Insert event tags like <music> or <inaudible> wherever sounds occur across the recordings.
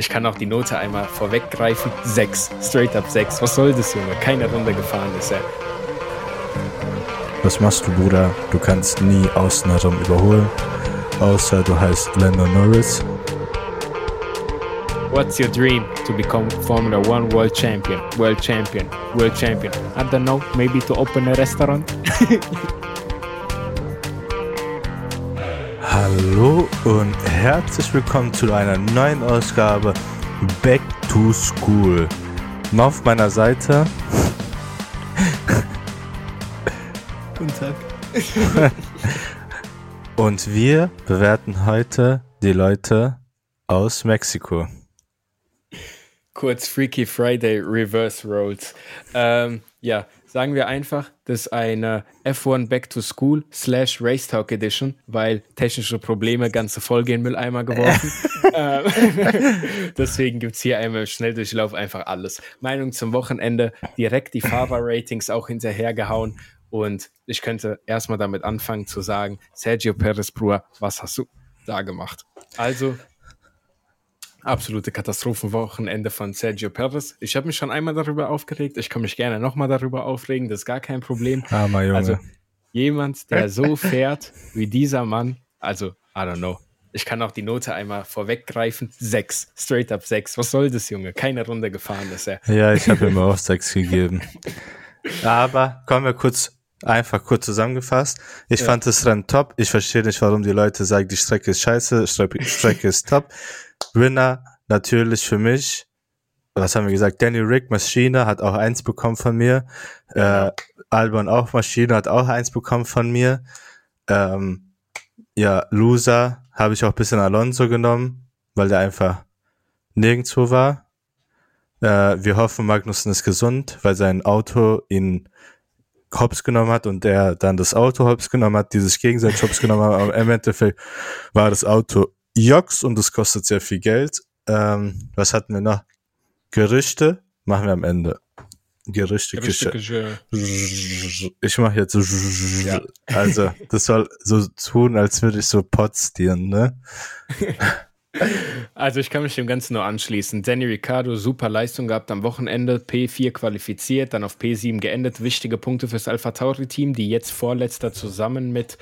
Ich kann auch die Note einmal vorweggreifen. 6. Straight up 6. Was soll das, Junge? Keine Runde gefahren ist er. Was machst du, Bruder? Du kannst nie außen herum überholen. Außer du heißt Lando Norris. What's your dream? To become Formula One World Champion. World Champion. World Champion. I don't know. Maybe to open a restaurant? <laughs> Hallo und herzlich willkommen zu einer neuen Ausgabe Back to School. Mal auf meiner Seite. <laughs> Guten Tag. <laughs> und wir bewerten heute die Leute aus Mexiko. Kurz Freaky Friday Reverse Rolls. Ähm, ja, sagen wir einfach, das ist eine F1 Back to School slash Race Talk Edition, weil technische Probleme ganze Folge in Mülleimer geworfen. <laughs> ähm, <laughs> deswegen gibt es hier einmal im Schnelldurchlauf einfach alles. Meinung zum Wochenende, direkt die Fahrer-Ratings auch hinterhergehauen. Und ich könnte erstmal damit anfangen zu sagen, Sergio Perez Bruder, was hast du da gemacht? Also, absolute Katastrophenwochenende von Sergio Perez. Ich habe mich schon einmal darüber aufgeregt. Ich kann mich gerne nochmal darüber aufregen. Das ist gar kein Problem. Armer Junge. Also jemand, der so <laughs> fährt wie dieser Mann, also I don't know. Ich kann auch die Note einmal vorweggreifen. Sechs. Straight up sechs. Was soll das, Junge? Keine Runde gefahren ist er. Ja, ich habe ihm auch sechs gegeben. <laughs> Aber kommen wir kurz Einfach kurz zusammengefasst. Ich ja. fand das Rennen top. Ich verstehe nicht, warum die Leute sagen, die Strecke ist scheiße, Strecke, Strecke ist top. Winner natürlich für mich. Was haben wir gesagt? Danny Rick Maschine hat auch eins bekommen von mir. Äh, Albon auch Maschine hat auch eins bekommen von mir. Ähm, ja, Loser habe ich auch bisschen Alonso genommen, weil der einfach nirgendwo war. Äh, wir hoffen, Magnussen ist gesund, weil sein Auto ihn hops genommen hat und der dann das Auto hops genommen hat, die sich gegenseitig hops genommen haben. Aber im Endeffekt war das Auto Jox und das kostet sehr viel Geld. Ähm, was hatten wir noch? Gerüchte machen wir am Ende. Gerüchte, Gerüchte Ich mache jetzt so. Ja. Also, das soll so tun, als würde ich so potstieren, ne? <laughs> Also ich kann mich dem Ganzen nur anschließen. Danny Ricciardo, super Leistung gehabt am Wochenende, P4 qualifiziert, dann auf P7 geendet. Wichtige Punkte fürs Alpha Tauri-Team, die jetzt Vorletzter zusammen mit,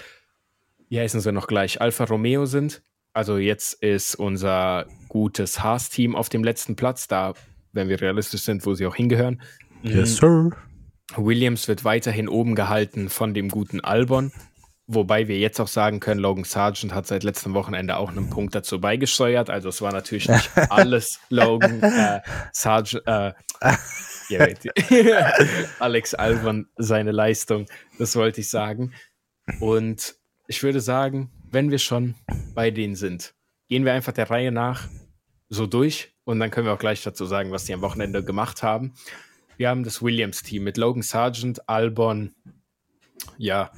wie heißen sie noch gleich, Alfa Romeo sind. Also jetzt ist unser gutes Haas-Team auf dem letzten Platz, da, wenn wir realistisch sind, wo sie auch hingehören. Yes, sir. Williams wird weiterhin oben gehalten von dem guten Albon. Wobei wir jetzt auch sagen können, Logan Sargent hat seit letztem Wochenende auch einen Punkt dazu beigesteuert. Also es war natürlich nicht <laughs> alles Logan äh, Sargent, äh, <laughs> <laughs> Alex Albon seine Leistung. Das wollte ich sagen. Und ich würde sagen, wenn wir schon bei denen sind, gehen wir einfach der Reihe nach so durch und dann können wir auch gleich dazu sagen, was die am Wochenende gemacht haben. Wir haben das Williams-Team mit Logan Sargent, Albon, ja,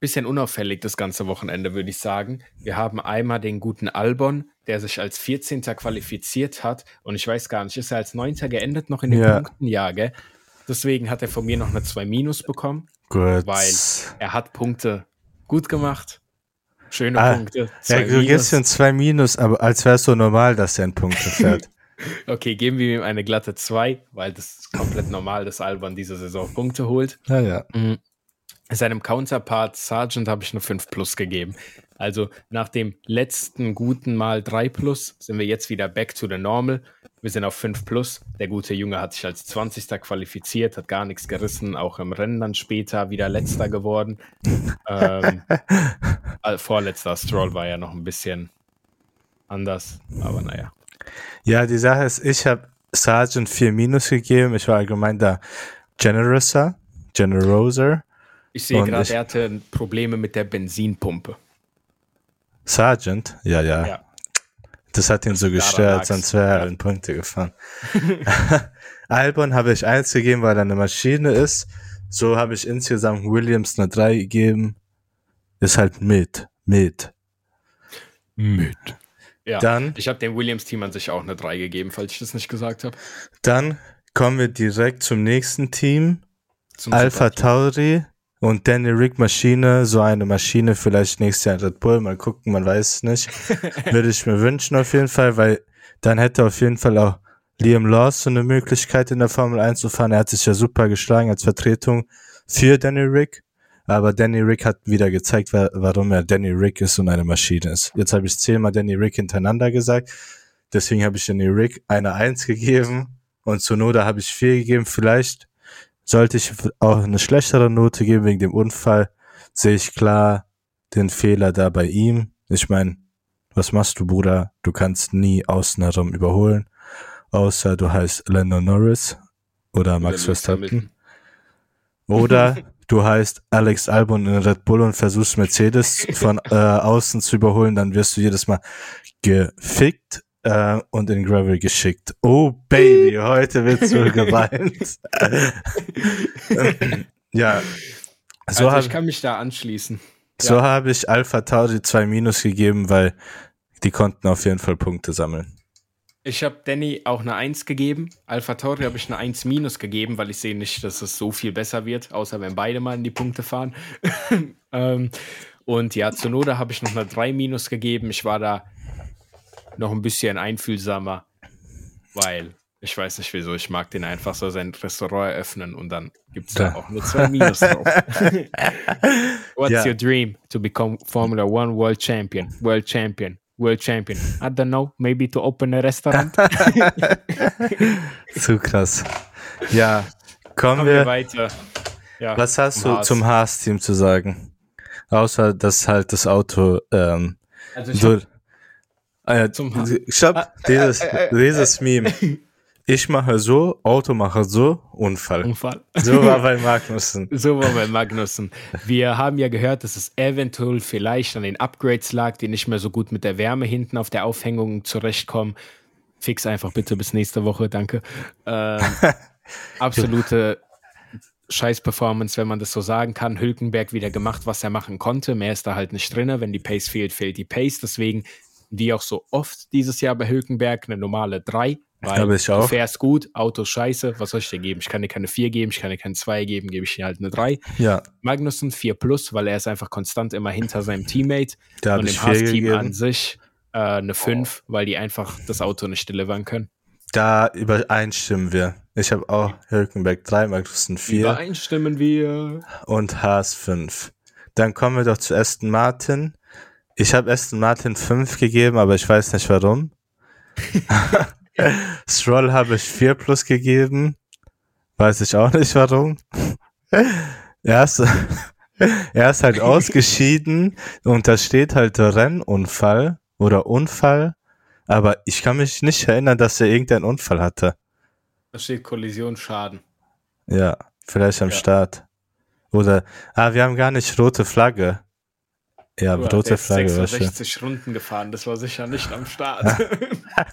bisschen unauffällig das ganze Wochenende, würde ich sagen. Wir haben einmal den guten Albon, der sich als 14. qualifiziert hat. Und ich weiß gar nicht, ist er als 9. geendet noch in den ja. Punkten? Ja, gell? Deswegen hat er von mir noch eine 2 Minus bekommen. Gut. Weil er hat Punkte gut gemacht. Schöne ah, Punkte. Ja, du für ein 2 Minus, aber als wäre es so normal, dass er einen Punkt fährt. <laughs> okay, geben wir ihm eine glatte 2, weil das ist komplett normal, dass Albon diese Saison Punkte holt. Ja, ja. Mhm seinem Counterpart Sargent habe ich eine 5 plus gegeben. Also nach dem letzten guten Mal 3 plus sind wir jetzt wieder back to the normal. Wir sind auf 5 plus. Der gute Junge hat sich als 20. qualifiziert, hat gar nichts gerissen, auch im Rennen dann später wieder letzter geworden. <laughs> ähm, äh, vorletzter Stroll war ja noch ein bisschen anders, aber naja. Ja, die Sache ist, ich habe Sargent 4 minus gegeben. Ich war allgemein da generouser, generoser. Ich sehe gerade, er hatte Probleme mit der Benzinpumpe. Sergeant? Ja, ja. ja. Das hat ihn das so gestört, sonst wäre er in Punkte gefahren. <laughs> Albon habe ich eins gegeben, weil er eine Maschine ist. So habe ich insgesamt Williams eine 3 gegeben. Ist halt mit. Mit. Mit. Ja, dann, ich habe dem Williams-Team an sich auch eine 3 gegeben, falls ich das nicht gesagt habe. Dann kommen wir direkt zum nächsten Team. Zum Alpha Tauri. Und Danny Rick Maschine, so eine Maschine vielleicht nächstes Jahr in Red Bull, mal gucken, man weiß es nicht. <laughs> Würde ich mir wünschen auf jeden Fall, weil dann hätte auf jeden Fall auch Liam Lawson eine Möglichkeit in der Formel 1 zu fahren. Er hat sich ja super geschlagen als Vertretung für Danny Rick. Aber Danny Rick hat wieder gezeigt, warum er Danny Rick ist und eine Maschine ist. Jetzt habe ich zehnmal Danny Rick hintereinander gesagt. Deswegen habe ich Danny Rick eine Eins gegeben und Note habe ich vier gegeben. Vielleicht sollte ich auch eine schlechtere Note geben wegen dem Unfall. Sehe ich klar den Fehler da bei ihm. Ich meine, was machst du, Bruder? Du kannst nie außen herum überholen, außer du heißt Lando Norris oder Max Verstappen. Oder du heißt Alex Albon in Red Bull und versuchst Mercedes von <laughs> äh, außen zu überholen, dann wirst du jedes Mal gefickt äh, und in Gravel geschickt. Oh Baby, <laughs> heute wird so geweint. <laughs> ja. So also ich kann mich da anschließen. So ja. habe ich Alpha Tauri zwei Minus gegeben, weil die konnten auf jeden Fall Punkte sammeln. Ich habe Danny auch eine 1 gegeben. Alpha Tauri habe ich eine 1 minus gegeben, weil ich sehe nicht, dass es so viel besser wird, außer wenn beide mal in die Punkte fahren. <laughs> ähm, und ja, Zunoda habe ich noch eine 3 minus gegeben. Ich war da noch ein bisschen einfühlsamer, weil ich weiß nicht wieso, ich mag den einfach so sein Restaurant eröffnen und dann gibt es da auch nur zwei Minus drauf. <laughs> What's ja. your dream? To become Formula One World Champion, World Champion, World Champion. I don't know, maybe to open a restaurant. <laughs> Zu krass. Ja, kommen, kommen wir, wir, weiter. Ja, Was hast du Haas. zum Haas-Team zu sagen? Außer, dass halt das Auto ähm, also so, äh, Haas. Stopp, ah, dieses, äh, äh, dieses Meme. Ich mache so, Auto mache so, Unfall. Unfall. So war bei Magnussen. <laughs> so war bei Magnussen. Wir haben ja gehört, dass es eventuell vielleicht an den Upgrades lag, die nicht mehr so gut mit der Wärme hinten auf der Aufhängung zurechtkommen. Fix einfach bitte bis nächste Woche, danke. Ähm, <laughs> absolute Scheiß-Performance, wenn man das so sagen kann. Hülkenberg wieder gemacht, was er machen konnte. Mehr ist da halt nicht drin. Wenn die Pace fehlt, fehlt die Pace. Deswegen, wie auch so oft dieses Jahr bei Hülkenberg, eine normale 3 weil ich auch. du fährst gut, Auto scheiße, was soll ich dir geben? Ich kann dir keine 4 geben, ich kann dir keine 2 geben, gebe ich dir halt eine 3. Ja. Magnussen 4 plus, weil er ist einfach konstant immer hinter seinem Teammate. <laughs> Und dem Haas-Team an sich äh, eine 5, oh. weil die einfach das Auto nicht delivern können. Da übereinstimmen wir. Ich habe auch Hülkenberg 3, Magnussen 4. Übereinstimmen wir. Und Haas 5. Dann kommen wir doch zu Aston Martin. Ich habe Aston Martin 5 gegeben, aber ich weiß nicht warum. <laughs> Stroll habe ich 4 plus gegeben. Weiß ich auch nicht warum. er, ist, <laughs> er ist halt <laughs> ausgeschieden und da steht halt Rennunfall oder Unfall. Aber ich kann mich nicht erinnern, dass er irgendeinen Unfall hatte. Da steht Kollisionsschaden. Ja, vielleicht am ja. Start. Oder, ah, wir haben gar nicht rote Flagge. Ja, du rote Flagge 66 Runden gefahren, das war sicher nicht am Start.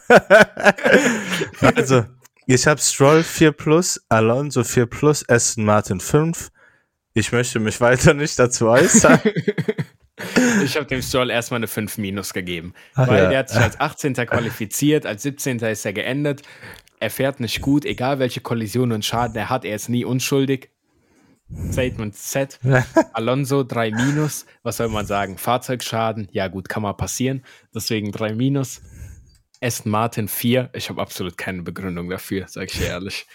<laughs> also, ich habe Stroll 4 Plus, Alonso 4 Plus, Aston Martin 5. Ich möchte mich weiter nicht dazu äußern. <laughs> ich habe dem Stroll erstmal eine 5 Minus gegeben, Ach, weil ja. der hat sich als 18. qualifiziert, als 17. ist er geendet. Er fährt nicht gut, egal welche Kollision und Schaden er hat, er ist nie unschuldig. Statement Z. <laughs> Alonso 3 minus. Was soll man sagen? Fahrzeugschaden. Ja, gut, kann mal passieren. Deswegen 3 minus. Aston Martin 4. Ich habe absolut keine Begründung dafür, sage ich ehrlich.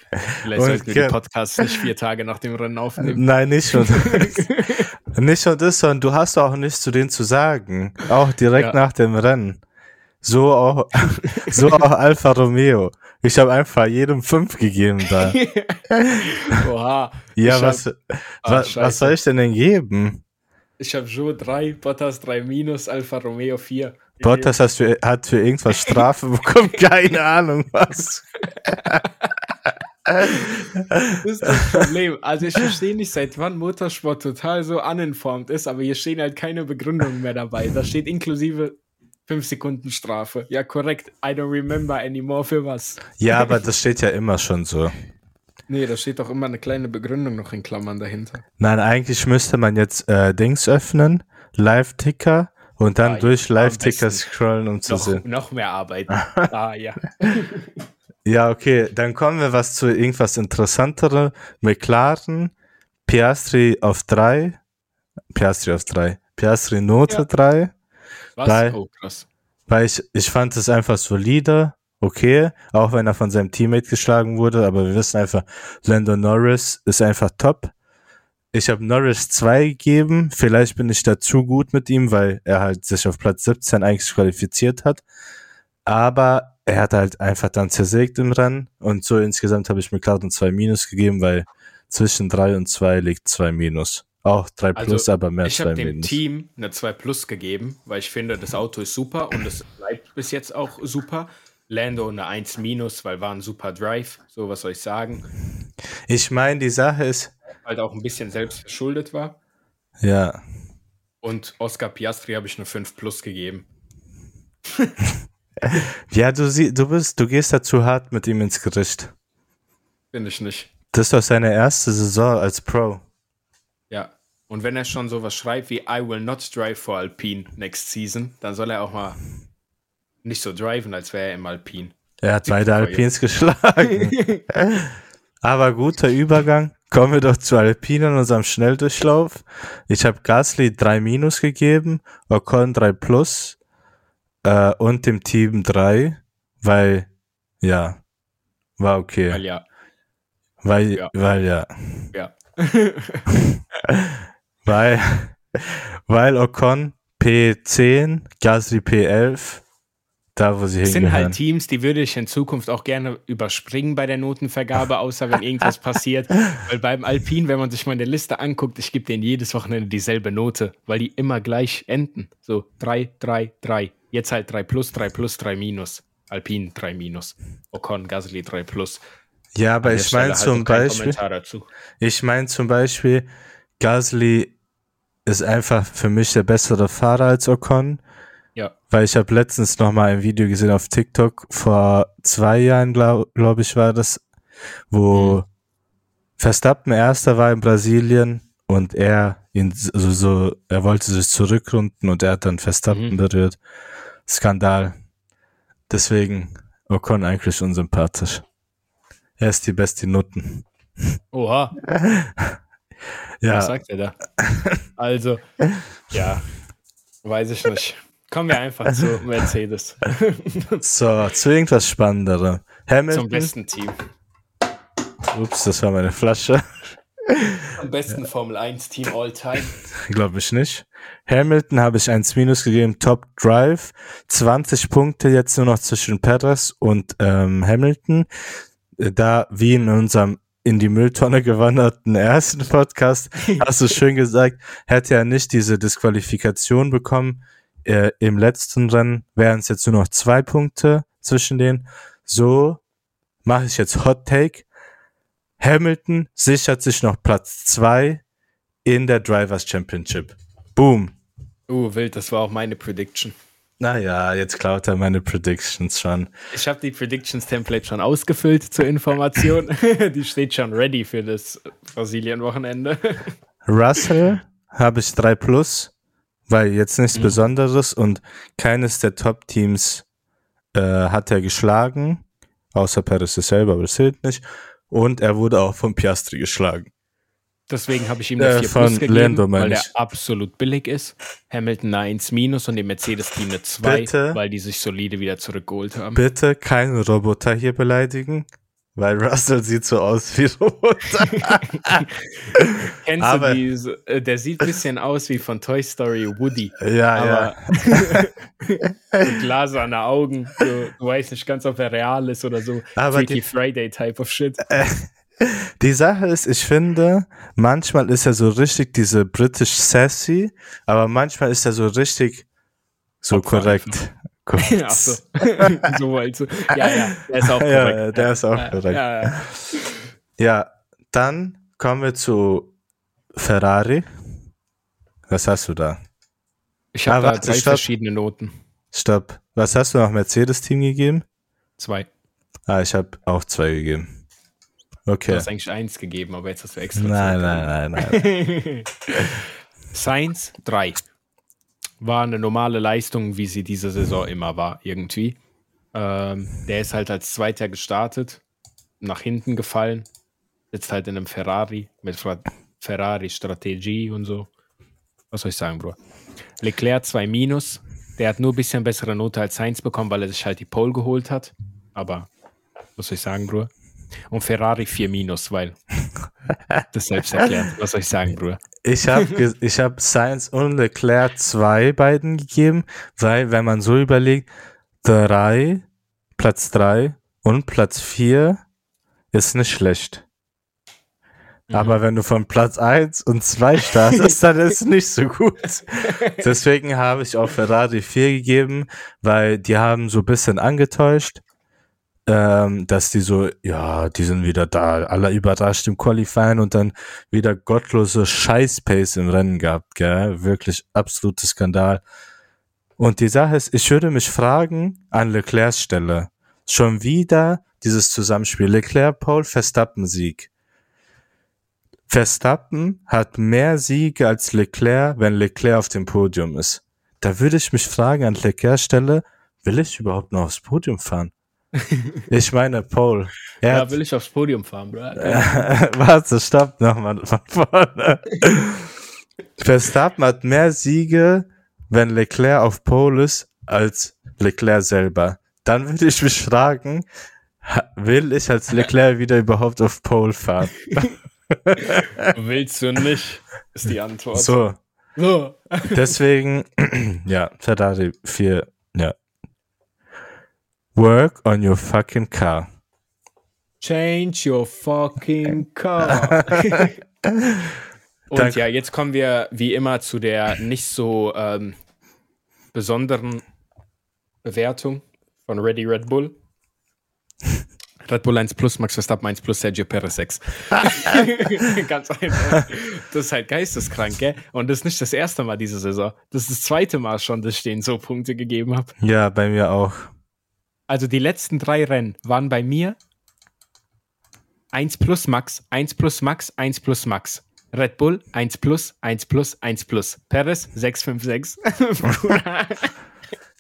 Vielleicht sollten wir den Podcast nicht vier Tage nach dem Rennen aufnehmen. Nein, nicht schon. <laughs> nicht schon das, sondern du hast auch nichts zu denen zu sagen. Auch direkt ja. nach dem Rennen. So auch, <laughs> so auch Alfa Romeo. Ich habe einfach jedem fünf gegeben da. <laughs> Oha. Ja, was, hab, was, ah, was soll ich denn denn geben? Ich habe Joe 3, Bottas 3 minus, Alfa Romeo 4. Bottas hast für, hat für irgendwas Strafe <laughs> bekommen, keine Ahnung was. das ist das Problem. Also ich verstehe nicht, seit wann Motorsport total so uninformed ist, aber hier stehen halt keine Begründungen mehr dabei. Da steht inklusive 5 Sekunden Strafe. Ja, korrekt. I don't remember anymore für was. Ja, aber das steht ja immer schon so. Nee, da steht doch immer eine kleine Begründung noch in Klammern dahinter. Nein, eigentlich müsste man jetzt äh, Dings öffnen, Live-Ticker und dann ah, durch Live-Ticker scrollen, um zu noch, sehen. Noch mehr arbeiten. <laughs> ah, ja. ja, okay, dann kommen wir was zu irgendwas interessanterem. McLaren, Piastri auf 3. Piastri auf 3. Piastri Note 3. Was? Weil, oh, krass. Weil ich, ich fand es einfach solide okay, auch wenn er von seinem Teammate geschlagen wurde, aber wir wissen einfach, Lando Norris ist einfach top. Ich habe Norris 2 gegeben, vielleicht bin ich da zu gut mit ihm, weil er halt sich auf Platz 17 eigentlich qualifiziert hat. Aber er hat halt einfach dann zersägt im Rennen und so insgesamt habe ich McLaren 2 Minus gegeben, weil zwischen 3 und 2 liegt 2 Minus. Auch 3 Also, Plus, aber mehr Ich 2 habe dem Minus. Team eine 2 Plus gegeben, weil ich finde, das Auto ist super und es bleibt bis jetzt auch super. Lando eine 1 Minus, weil war ein super Drive. So, was soll ich sagen? Ich meine, die Sache ist, Halt auch ein bisschen selbst verschuldet war. ja, Und Oscar Piastri habe ich eine 5 Plus gegeben. <laughs> ja, du sie, du bist, du gehst da zu hart mit ihm ins Gericht. Finde ich nicht. Das ist doch seine erste Saison als Pro. Und wenn er schon sowas schreibt wie I will not drive for Alpine next season, dann soll er auch mal nicht so driven, als wäre er im Alpine. Er hat beide Alpins geschlagen. <laughs> Aber guter Übergang. Kommen wir doch zu Alpine in unserem Schnelldurchlauf. Ich habe Gasly 3 Minus gegeben, Ocon 3 Plus äh, und dem Team 3, weil, ja, war okay. Weil ja, Weil, Ja. weil ja. ja. <laughs> <laughs> Weil, weil Ocon P10, Gasly P11, da wo sie Es sind hingehören. halt Teams, die würde ich in Zukunft auch gerne überspringen bei der Notenvergabe, außer wenn irgendwas <laughs> passiert. Weil beim Alpin, wenn man sich mal eine Liste anguckt, ich gebe denen jedes Wochenende dieselbe Note, weil die immer gleich enden. So 3, 3, 3. Jetzt halt 3 plus, 3 plus, 3 minus. Alpin 3 minus. Ocon, Gasly 3 plus. ja, aber ich meine halt zum Beispiel, ich meine zum Beispiel, Gasly ist einfach für mich der bessere Fahrer als Ocon, Ja. weil ich habe letztens noch mal ein Video gesehen auf TikTok vor zwei Jahren, glaube glaub ich, war das, wo Mhm. Verstappen erster war in Brasilien und er ihn so, so er wollte sich zurückrunden und er hat dann Verstappen Mhm. berührt. Skandal. Deswegen Ocon eigentlich unsympathisch. Er ist die beste Nutten. Oha, <laughs> Ja, was sagt er da? Also, ja, weiß ich nicht. Kommen wir einfach zu Mercedes. <laughs> so, zu irgendwas Spannenderem. Hamilton. Zum besten Team. Ups, das war meine Flasche. Am besten Formel 1 Team all time. Glaube ich nicht. Hamilton habe ich 1 Minus gegeben, Top Drive. 20 Punkte jetzt nur noch zwischen Perez und ähm, Hamilton. Äh, Da, wie in unserem in die Mülltonne gewanderten ersten Podcast, <laughs> hast du schön gesagt, hätte er nicht diese Disqualifikation bekommen. Äh, Im letzten Rennen wären es jetzt nur noch zwei Punkte zwischen denen. So mache ich jetzt Hot Take. Hamilton sichert sich noch Platz zwei in der Drivers Championship. Boom. Uh, wild, das war auch meine Prediction. Naja, jetzt klaut er meine Predictions schon. Ich habe die Predictions-Template schon ausgefüllt zur Information. <laughs> die steht schon ready für das Brasilien-Wochenende. Russell habe ich 3 plus, weil jetzt nichts Mhm. Besonderes und keines der Top-Teams äh, hat er geschlagen, außer Perez selber, aber das zählt nicht. Und er wurde auch von Piastri geschlagen. Deswegen habe ich ihm Äh, eine 4 von Plus gegeben, Lando, weil der absolut billig ist. Hamilton eine 1 Minus und dem Mercedes-Team eine 2, Bitte? weil die sich solide wieder zurückgeholt haben. Bitte keinen Roboter hier beleidigen, weil Russell sieht so aus wie Roboter. <laughs> Kennst aber- du die, äh, der sieht ein bisschen aus wie von Toy Story Woody. ja, ja. Aber <laughs> so glaserne Augen, so, du weißt nicht ganz, ob er real ist oder so. Aber Freaky die- Friday Type of Shit. <laughs> Die Sache ist, ich finde, manchmal ist er so richtig diese British Sassy, aber manchmal ist er so richtig so Opfer korrekt. <laughs> Ach so. <laughs> so also, ja, ja, der ist auch Ja, korrekt. der ist auch ja, korrekt. Ja, ja. Ja, dann kommen wir zu Ferrari. Was hast du da? Ich habe Ah, da drei stopp. verschiedene Noten. Stopp. Was hast du noch Mercedes-Team gegeben? Zwei. Ah, ich habe auch zwei gegeben. Du Okay. hast eigentlich eins gegeben, aber jetzt hast du extra Nein, nein, nein, nein. Science 3. War eine normale Leistung, wie sie diese Saison immer war, irgendwie. Ähm, der ist halt als Zweiter gestartet, nach hinten gefallen, sitzt halt in einem Ferrari mit Fra Ferrari-Strategie und so. Was soll ich sagen, Bro? Leclerc 2 Minus. Der hat nur ein bisschen bessere Note als Sainz bekommen, weil er sich halt die Pole geholt hat. aber was soll ich sagen, Bruder? Und Ferrari 4 minus, weil <laughs> das selbst erklärt. Was soll ich sagen, Bruder? Ich habe ich hab Science und Leclerc zwei beiden gegeben, weil wenn man so überlegt, drei, Platz drei und Platz vier ist nicht schlecht. Mhm. Aber wenn du von Platz 1 und 2 startest, dann ist es nicht so gut. <laughs> Deswegen habe ich auch Ferrari 4 gegeben, weil die haben so ein bisschen angetäuscht, ähm, dass die so, ja, die sind wieder da, alle überrascht im Qualifying und dann wieder gottlose Scheiß-Pace im Rennen gehabt, gell? Wirklich absoluter Skandal. Und die Sache ist, ich würde mich fragen, an Leclercs Stelle, schon wieder dieses Zusammenspiel, Leclerc, Paul, Verstappen, hat mehr Siege als Leclerc, wenn Leclerc auf dem Podium ist. Da würde ich mich fragen an Leclercs Stelle, will ich überhaupt noch aufs Podium fahren? <laughs> ich meine, Paul. Er Ja, hat, will ich aufs Podium fahren, Bruder. <laughs> warte, stopp nochmal von vorne. <laughs> Verstappen hat mehr Siege, wenn Leclerc auf Pole ist, als Leclerc selber. Dann würde ich mich fragen, will ich als Leclerc wieder überhaupt auf Pole fahren? Willst du nicht, ist die Antwort. So, So. deswegen, <clears throat> ja, Ferrari 4, ja. Work on your fucking car. Change your fucking car. <laughs> Und Danke. ja, jetzt kommen wir wie immer zu der nicht so ähm, besonderen Bewertung von Ready Red Bull. Red Bull 1 plus, Max Verstappen 1 plus, Sergio Perez 6. <laughs> Ganz einfach. Das ist halt geisteskrank, gell? Und das ist nicht das erste Mal diese Saison. Das ist das zweite Mal schon, dass ich denen so Punkte gegeben habe. Ja, bei mir auch. Also die letzten drei Rennen waren bei mir 1 plus Max, 1 plus Max, 1 plus Max. Red Bull 1 plus, 1 plus, 1 plus. Perez 656. <laughs>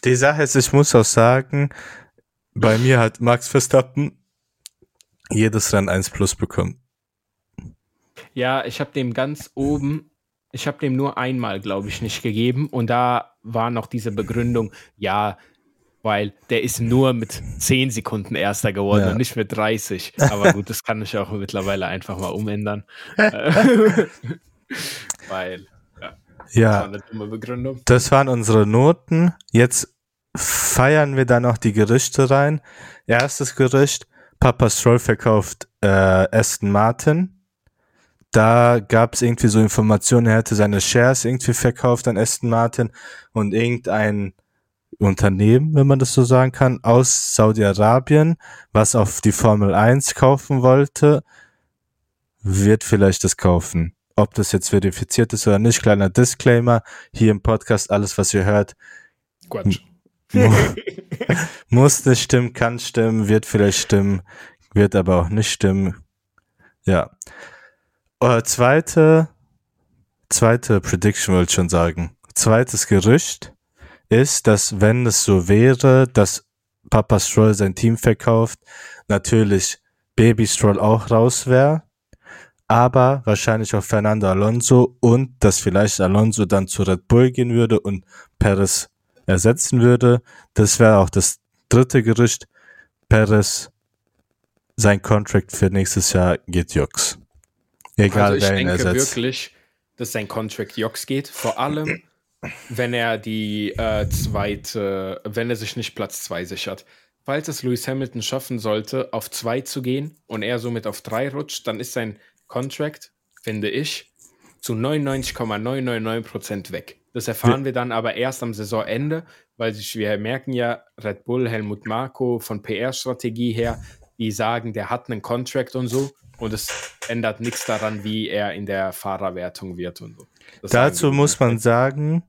Die Sache ist, ich muss auch sagen, bei mir hat Max Verstappen jedes Rennen 1 plus bekommen. ja, ich habe dem ganz oben, ich habe dem nur einmal, glaube ich, nicht gegeben. Und da war noch diese Begründung, ja, weil der ist nur mit 10 Sekunden Erster geworden Ja. und nicht mit 30. Aber gut, das kann ich auch mittlerweile einfach mal umändern. <laughs> Weil, ja, das war Ja, eine dumme Begründung. das waren unsere Noten. Jetzt feiern wir da noch die Gerüchte rein. Erstes Gerücht, Papa Stroll verkauft äh, Aston Martin. Da gab es irgendwie so Informationen, er hätte seine Shares irgendwie verkauft an Aston Martin und irgendein Unternehmen, wenn man das so sagen kann, aus Saudi-Arabien, was auf die Formel 1 kaufen wollte, wird vielleicht das kaufen. Ob das jetzt verifiziert ist oder nicht, kleiner Disclaimer, hier im Podcast, alles was ihr hört, Quatsch. mu <laughs> muss nicht stimmen, kann stimmen, wird vielleicht stimmen, wird aber auch nicht stimmen. Ja. Äh, zweite, zweite Prediction wollte ich schon sagen. Zweites Gerücht ist, dass wenn es so wäre, dass Papa Stroll sein Team verkauft, natürlich Baby Stroll auch raus wäre, aber wahrscheinlich auch Fernando Alonso und dass vielleicht Alonso dann zu Red Bull gehen würde und Perez ersetzen würde. Das wäre auch das dritte Gerücht. Perez, sein Contract für nächstes Jahr geht Jux. Egal also ich wer ihn denke ersetzt. wirklich, dass sein Contract Jox geht. Vor allem, wenn er die äh, zweite, wenn er sich nicht Platz 2 sichert. Falls es Lewis Hamilton schaffen sollte, auf 2 zu gehen und er somit auf 3 rutscht, dann ist sein Contract, finde ich, zu 99,999% weg. Das erfahren wir dann aber erst am Saisonende, weil sich, wir merken ja, Red Bull, Helmut Marko von PR-Strategie her, die sagen, der hat einen Contract und so und es ändert nichts daran, wie er in der Fahrerwertung wird und so. Das Dazu muss man sagen,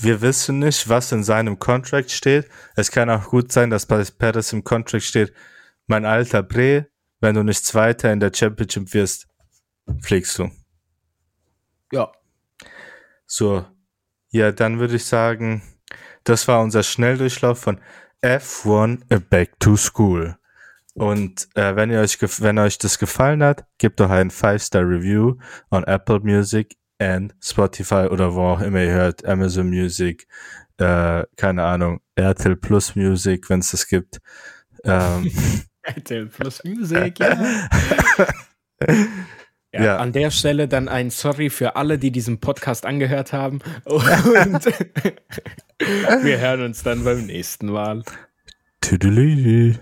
wir wissen nicht, was in seinem Contract steht. Es kann auch gut sein, dass bei Perez im Contract steht, mein alter Bre, wenn du nicht Zweiter in der Championship wirst, fliegst du. Ja. So, ja, dann würde ich sagen, das war unser Schnelldurchlauf von F1 A Back to School. Und äh, wenn ihr euch wenn euch das gefallen hat, gebt doch ein 5-Star Review on Apple Music and Spotify oder wo auch immer ihr hört, Amazon Music, äh, keine Ahnung, RTL Plus Music, wenn es das gibt. Ähm, <laughs> RTL Plus Music, ja. <laughs> Ja, Ja. An der Stelle dann ein Sorry für alle, die diesen Podcast angehört haben. <laughs> Und wir hören uns dann beim nächsten Mal. Tüdelü.